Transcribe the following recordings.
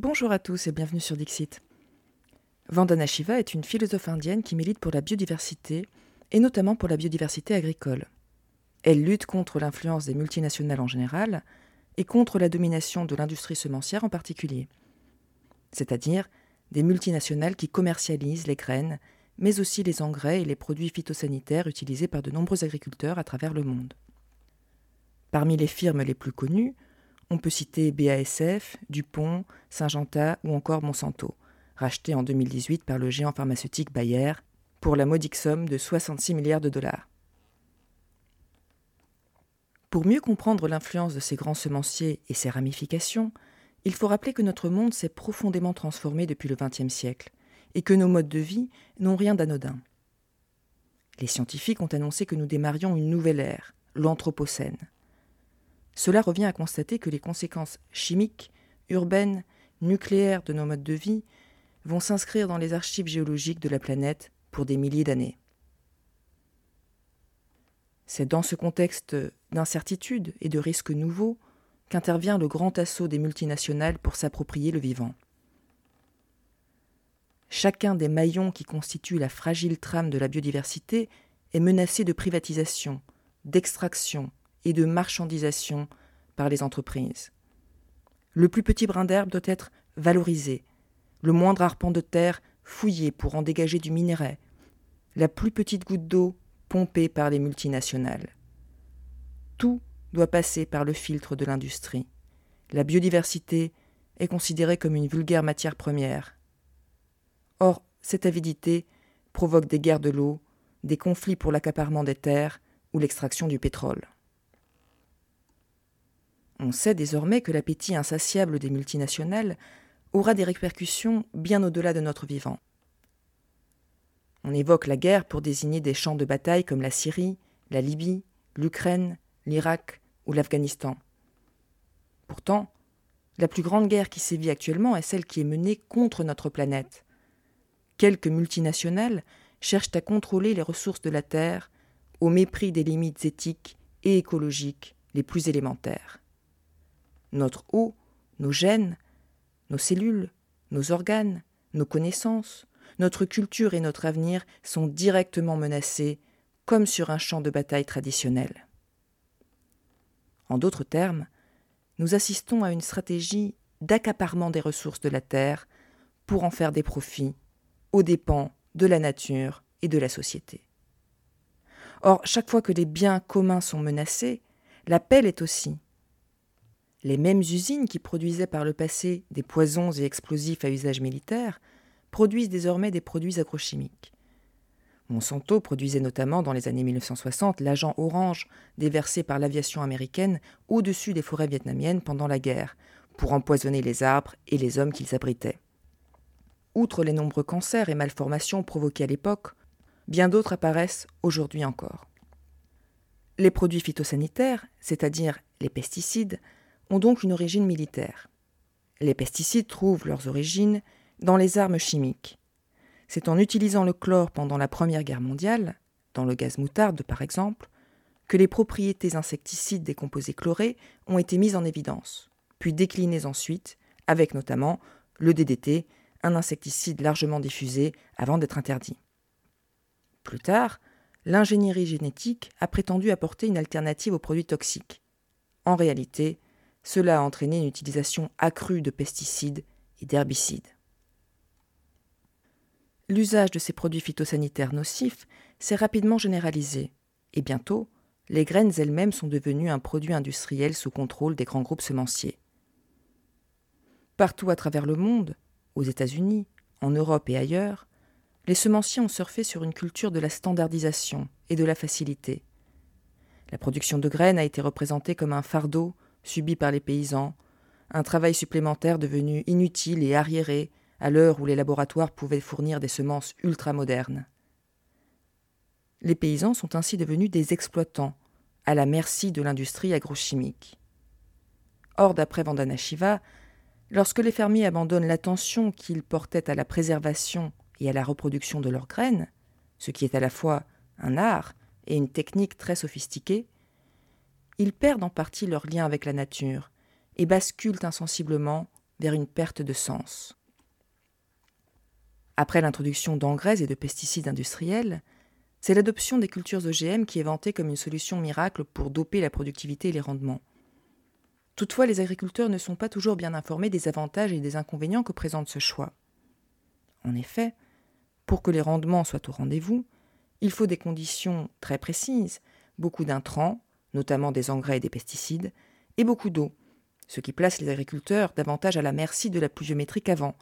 Bonjour à tous et bienvenue sur Dixit. Vandana Shiva est une philosophe indienne qui milite pour la biodiversité et notamment pour la biodiversité agricole. Elle lutte contre l'influence des multinationales en général et contre la domination de l'industrie semencière en particulier, c'est-à-dire des multinationales qui commercialisent les graines, mais aussi les engrais et les produits phytosanitaires utilisés par de nombreux agriculteurs à travers le monde. Parmi les firmes les plus connues, on peut citer BASF, DuPont, Syngenta ou encore Monsanto, rachetés en 2018 par le géant pharmaceutique Bayer pour la modique somme de 66 milliards de dollars. Pour mieux comprendre l'influence de ces grands semenciers et ses ramifications, il faut rappeler que notre monde s'est profondément transformé depuis le XXe siècle et que nos modes de vie n'ont rien d'anodin. Les scientifiques ont annoncé que nous démarrions une nouvelle ère, l'Anthropocène. Cela revient à constater que les conséquences chimiques, urbaines, nucléaires de nos modes de vie vont s'inscrire dans les archives géologiques de la planète pour des milliers d'années. C'est dans ce contexte d'incertitude et de risques nouveaux qu'intervient le grand assaut des multinationales pour s'approprier le vivant. Chacun des maillons qui constituent la fragile trame de la biodiversité est menacé de privatisation, d'extraction, et de marchandisation par les entreprises. Le plus petit brin d'herbe doit être valorisé, le moindre arpent de terre fouillé pour en dégager du minerai, la plus petite goutte d'eau pompée par les multinationales. Tout doit passer par le filtre de l'industrie. La biodiversité est considérée comme une vulgaire matière première. Or, cette avidité provoque des guerres de l'eau, des conflits pour l'accaparement des terres ou l'extraction du pétrole. On sait désormais que l'appétit insatiable des multinationales aura des répercussions bien au-delà de notre vivant. On évoque la guerre pour désigner des champs de bataille comme la Syrie, la Libye, l'Ukraine, l'Irak ou l'Afghanistan. Pourtant, la plus grande guerre qui sévit actuellement est celle qui est menée contre notre planète. Quelques multinationales cherchent à contrôler les ressources de la Terre au mépris des limites éthiques et écologiques les plus élémentaires notre eau, nos gènes, nos cellules, nos organes, nos connaissances, notre culture et notre avenir sont directement menacés comme sur un champ de bataille traditionnel. En d'autres termes, nous assistons à une stratégie d'accaparement des ressources de la Terre pour en faire des profits aux dépens de la nature et de la société. Or, chaque fois que les biens communs sont menacés, l'appel est aussi les mêmes usines qui produisaient par le passé des poisons et explosifs à usage militaire produisent désormais des produits agrochimiques. Monsanto produisait notamment dans les années 1960 l'agent orange déversé par l'aviation américaine au-dessus des forêts vietnamiennes pendant la guerre, pour empoisonner les arbres et les hommes qu'ils abritaient. Outre les nombreux cancers et malformations provoqués à l'époque, bien d'autres apparaissent aujourd'hui encore. Les produits phytosanitaires, c'est-à-dire les pesticides, ont donc une origine militaire. Les pesticides trouvent leurs origines dans les armes chimiques. C'est en utilisant le chlore pendant la Première Guerre mondiale, dans le gaz moutarde par exemple, que les propriétés insecticides des composés chlorés ont été mises en évidence, puis déclinées ensuite, avec notamment le DDT, un insecticide largement diffusé avant d'être interdit. Plus tard, l'ingénierie génétique a prétendu apporter une alternative aux produits toxiques. En réalité, cela a entraîné une utilisation accrue de pesticides et d'herbicides. L'usage de ces produits phytosanitaires nocifs s'est rapidement généralisé, et bientôt, les graines elles-mêmes sont devenues un produit industriel sous contrôle des grands groupes semenciers. Partout à travers le monde, aux États-Unis, en Europe et ailleurs, les semenciers ont surfé sur une culture de la standardisation et de la facilité. La production de graines a été représentée comme un fardeau subi par les paysans, un travail supplémentaire devenu inutile et arriéré à l'heure où les laboratoires pouvaient fournir des semences ultramodernes. Les paysans sont ainsi devenus des exploitants, à la merci de l'industrie agrochimique. Or, d'après Vandana Shiva, lorsque les fermiers abandonnent l'attention qu'ils portaient à la préservation et à la reproduction de leurs graines, ce qui est à la fois un art et une technique très sophistiquée, ils perdent en partie leur lien avec la nature et basculent insensiblement vers une perte de sens. Après l'introduction d'engrais et de pesticides industriels, c'est l'adoption des cultures OGM qui est vantée comme une solution miracle pour doper la productivité et les rendements. Toutefois, les agriculteurs ne sont pas toujours bien informés des avantages et des inconvénients que présente ce choix. En effet, pour que les rendements soient au rendez-vous, il faut des conditions très précises, beaucoup d'intrants, notamment des engrais et des pesticides, et beaucoup d'eau, ce qui place les agriculteurs davantage à la merci de la pluviométrie qu'avant,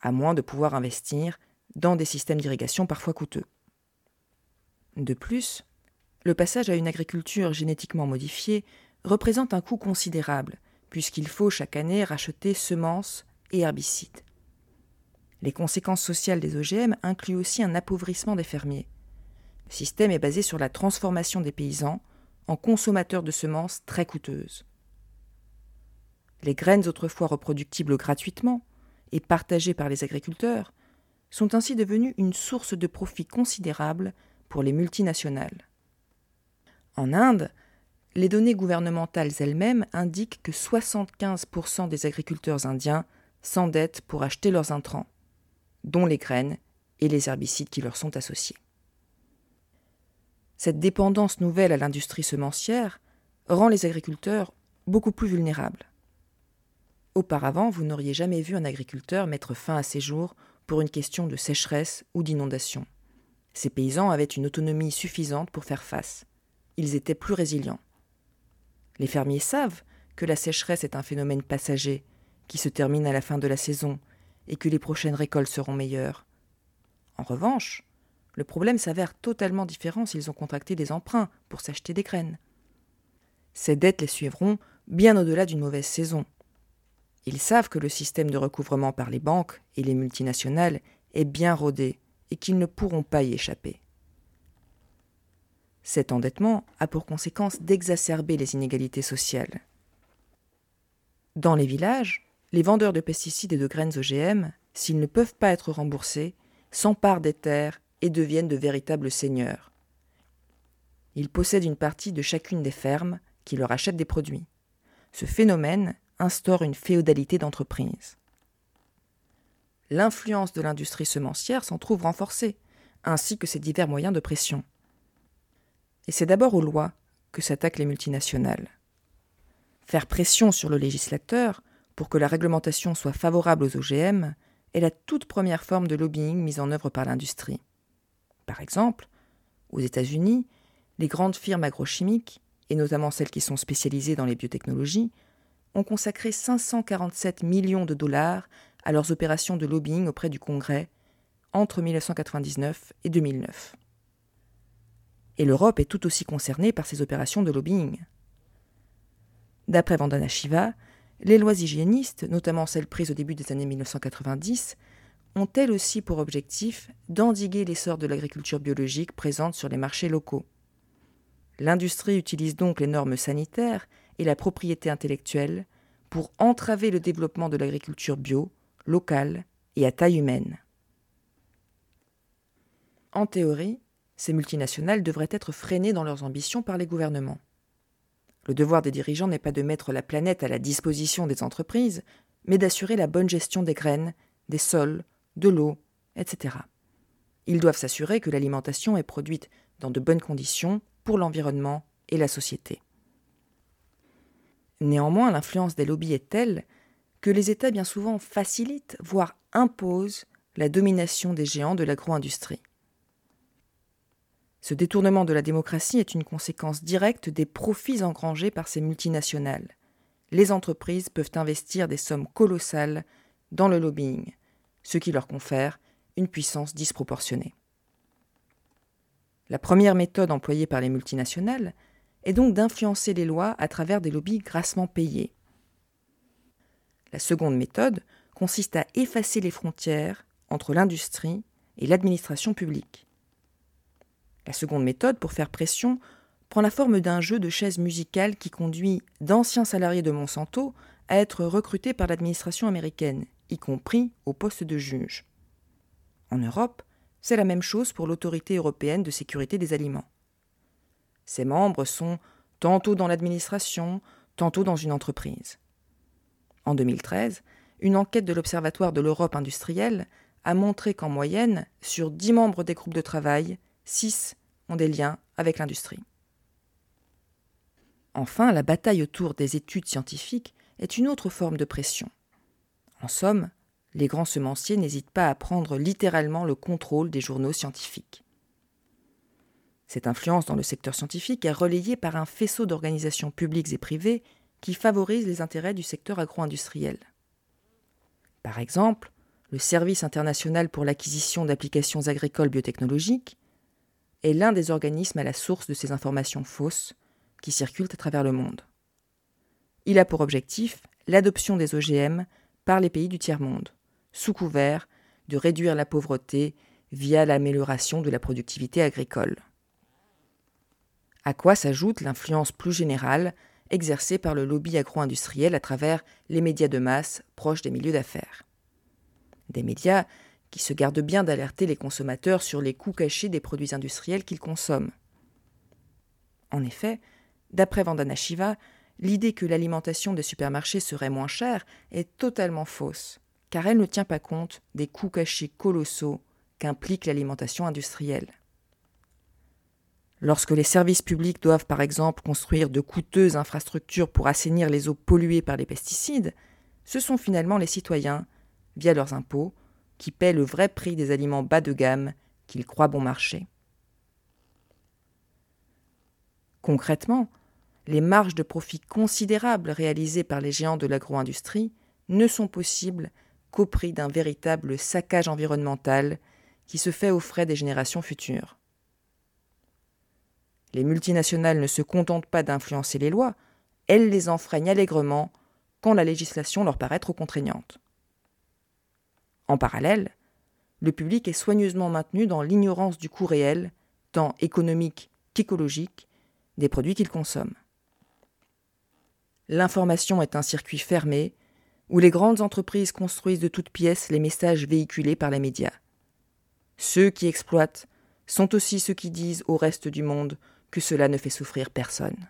à moins de pouvoir investir dans des systèmes d'irrigation parfois coûteux. De plus, le passage à une agriculture génétiquement modifiée représente un coût considérable, puisqu'il faut chaque année racheter semences et herbicides. Les conséquences sociales des OGM incluent aussi un appauvrissement des fermiers. Le système est basé sur la transformation des paysans en consommateurs de semences très coûteuses. Les graines autrefois reproductibles gratuitement et partagées par les agriculteurs sont ainsi devenues une source de profit considérable pour les multinationales. En Inde, les données gouvernementales elles-mêmes indiquent que 75% des agriculteurs indiens s'endettent pour acheter leurs intrants, dont les graines et les herbicides qui leur sont associés. Cette dépendance nouvelle à l'industrie semencière rend les agriculteurs beaucoup plus vulnérables. Auparavant, vous n'auriez jamais vu un agriculteur mettre fin à ses jours pour une question de sécheresse ou d'inondation. Ces paysans avaient une autonomie suffisante pour faire face. Ils étaient plus résilients. Les fermiers savent que la sécheresse est un phénomène passager qui se termine à la fin de la saison et que les prochaines récoltes seront meilleures. En revanche, le problème s'avère totalement différent s'ils ont contracté des emprunts pour s'acheter des graines. Ces dettes les suivront bien au-delà d'une mauvaise saison. Ils savent que le système de recouvrement par les banques et les multinationales est bien rodé et qu'ils ne pourront pas y échapper. Cet endettement a pour conséquence d'exacerber les inégalités sociales. Dans les villages, les vendeurs de pesticides et de graines OGM, s'ils ne peuvent pas être remboursés, s'emparent des terres et deviennent de véritables seigneurs. Ils possèdent une partie de chacune des fermes qui leur achètent des produits. Ce phénomène instaure une féodalité d'entreprise l'influence de l'industrie semencière s'en trouve renforcée, ainsi que ses divers moyens de pression. Et c'est d'abord aux lois que s'attaquent les multinationales. Faire pression sur le législateur pour que la réglementation soit favorable aux OGM est la toute première forme de lobbying mise en œuvre par l'industrie. Par exemple, aux États-Unis, les grandes firmes agrochimiques, et notamment celles qui sont spécialisées dans les biotechnologies, ont consacré 547 millions de dollars à leurs opérations de lobbying auprès du Congrès entre 1999 et 2009. Et l'Europe est tout aussi concernée par ces opérations de lobbying. D'après Vandana Shiva, les lois hygiénistes, notamment celles prises au début des années 1990, ont elles aussi pour objectif d'endiguer l'essor de l'agriculture biologique présente sur les marchés locaux. L'industrie utilise donc les normes sanitaires et la propriété intellectuelle pour entraver le développement de l'agriculture bio locale et à taille humaine. En théorie, ces multinationales devraient être freinées dans leurs ambitions par les gouvernements. Le devoir des dirigeants n'est pas de mettre la planète à la disposition des entreprises, mais d'assurer la bonne gestion des graines, des sols, de l'eau, etc. Ils doivent s'assurer que l'alimentation est produite dans de bonnes conditions pour l'environnement et la société. Néanmoins, l'influence des lobbies est telle que les États bien souvent facilitent, voire imposent, la domination des géants de l'agro-industrie. Ce détournement de la démocratie est une conséquence directe des profits engrangés par ces multinationales. Les entreprises peuvent investir des sommes colossales dans le lobbying, ce qui leur confère une puissance disproportionnée. La première méthode employée par les multinationales est donc d'influencer les lois à travers des lobbies grassement payés, la seconde méthode consiste à effacer les frontières entre l'industrie et l'administration publique. La seconde méthode, pour faire pression, prend la forme d'un jeu de chaises musicales qui conduit d'anciens salariés de Monsanto à être recrutés par l'administration américaine, y compris au poste de juge. En Europe, c'est la même chose pour l'autorité européenne de sécurité des aliments. Ses membres sont tantôt dans l'administration, tantôt dans une entreprise. En 2013, une enquête de l'Observatoire de l'Europe industrielle a montré qu'en moyenne, sur 10 membres des groupes de travail, 6 ont des liens avec l'industrie. Enfin, la bataille autour des études scientifiques est une autre forme de pression. En somme, les grands semenciers n'hésitent pas à prendre littéralement le contrôle des journaux scientifiques. Cette influence dans le secteur scientifique est relayée par un faisceau d'organisations publiques et privées qui favorisent les intérêts du secteur agro-industriel. Par exemple, le Service international pour l'acquisition d'applications agricoles biotechnologiques est l'un des organismes à la source de ces informations fausses qui circulent à travers le monde. Il a pour objectif l'adoption des OGM par les pays du tiers-monde, sous couvert de réduire la pauvreté via l'amélioration de la productivité agricole. À quoi s'ajoute l'influence plus générale exercée par le lobby agro-industriel à travers les médias de masse proches des milieux d'affaires. Des médias qui se gardent bien d'alerter les consommateurs sur les coûts cachés des produits industriels qu'ils consomment. En effet, d'après Vandana Shiva, l'idée que l'alimentation des supermarchés serait moins chère est totalement fausse, car elle ne tient pas compte des coûts cachés colossaux qu'implique l'alimentation industrielle. Lorsque les services publics doivent par exemple construire de coûteuses infrastructures pour assainir les eaux polluées par les pesticides, ce sont finalement les citoyens, via leurs impôts, qui paient le vrai prix des aliments bas de gamme qu'ils croient bon marché. Concrètement, les marges de profit considérables réalisées par les géants de l'agro-industrie ne sont possibles qu'au prix d'un véritable saccage environnemental qui se fait aux frais des générations futures. Les multinationales ne se contentent pas d'influencer les lois, elles les enfreignent allègrement quand la législation leur paraît trop contraignante. En parallèle, le public est soigneusement maintenu dans l'ignorance du coût réel, tant économique qu'écologique, des produits qu'il consomme. L'information est un circuit fermé où les grandes entreprises construisent de toutes pièces les messages véhiculés par les médias. Ceux qui exploitent sont aussi ceux qui disent au reste du monde que cela ne fait souffrir personne.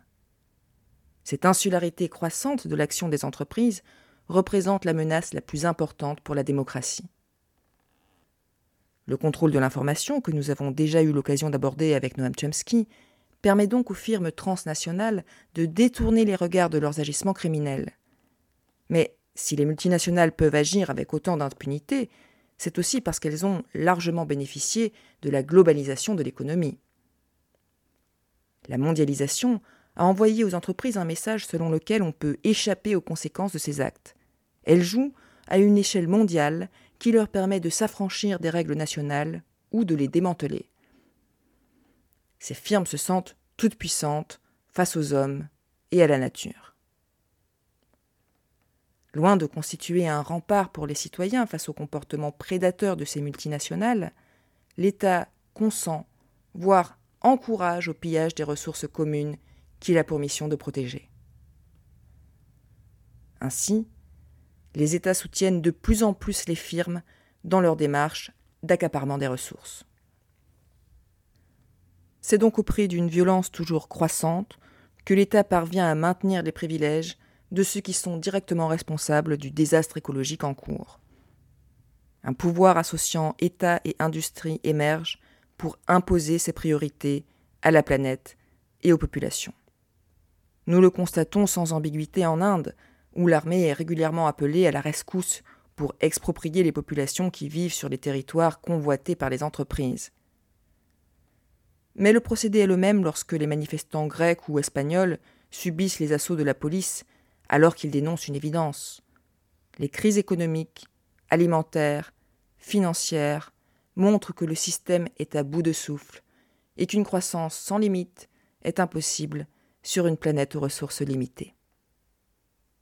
Cette insularité croissante de l'action des entreprises représente la menace la plus importante pour la démocratie. Le contrôle de l'information, que nous avons déjà eu l'occasion d'aborder avec Noam Chomsky, permet donc aux firmes transnationales de détourner les regards de leurs agissements criminels. Mais si les multinationales peuvent agir avec autant d'impunité, c'est aussi parce qu'elles ont largement bénéficié de la globalisation de l'économie. La mondialisation a envoyé aux entreprises un message selon lequel on peut échapper aux conséquences de ces actes. Elle joue à une échelle mondiale qui leur permet de s'affranchir des règles nationales ou de les démanteler. Ces firmes se sentent toutes puissantes face aux hommes et à la nature. Loin de constituer un rempart pour les citoyens face au comportement prédateur de ces multinationales, l'État consent, voire encourage au pillage des ressources communes qu'il a pour mission de protéger. Ainsi, les États soutiennent de plus en plus les firmes dans leur démarche d'accaparement des ressources. C'est donc au prix d'une violence toujours croissante que l'État parvient à maintenir les privilèges de ceux qui sont directement responsables du désastre écologique en cours. Un pouvoir associant État et industrie émerge pour imposer ses priorités à la planète et aux populations. Nous le constatons sans ambiguïté en Inde, où l'armée est régulièrement appelée à la rescousse pour exproprier les populations qui vivent sur les territoires convoités par les entreprises. Mais le procédé est le même lorsque les manifestants grecs ou espagnols subissent les assauts de la police alors qu'ils dénoncent une évidence. Les crises économiques, alimentaires, financières, montre que le système est à bout de souffle et qu'une croissance sans limite est impossible sur une planète aux ressources limitées.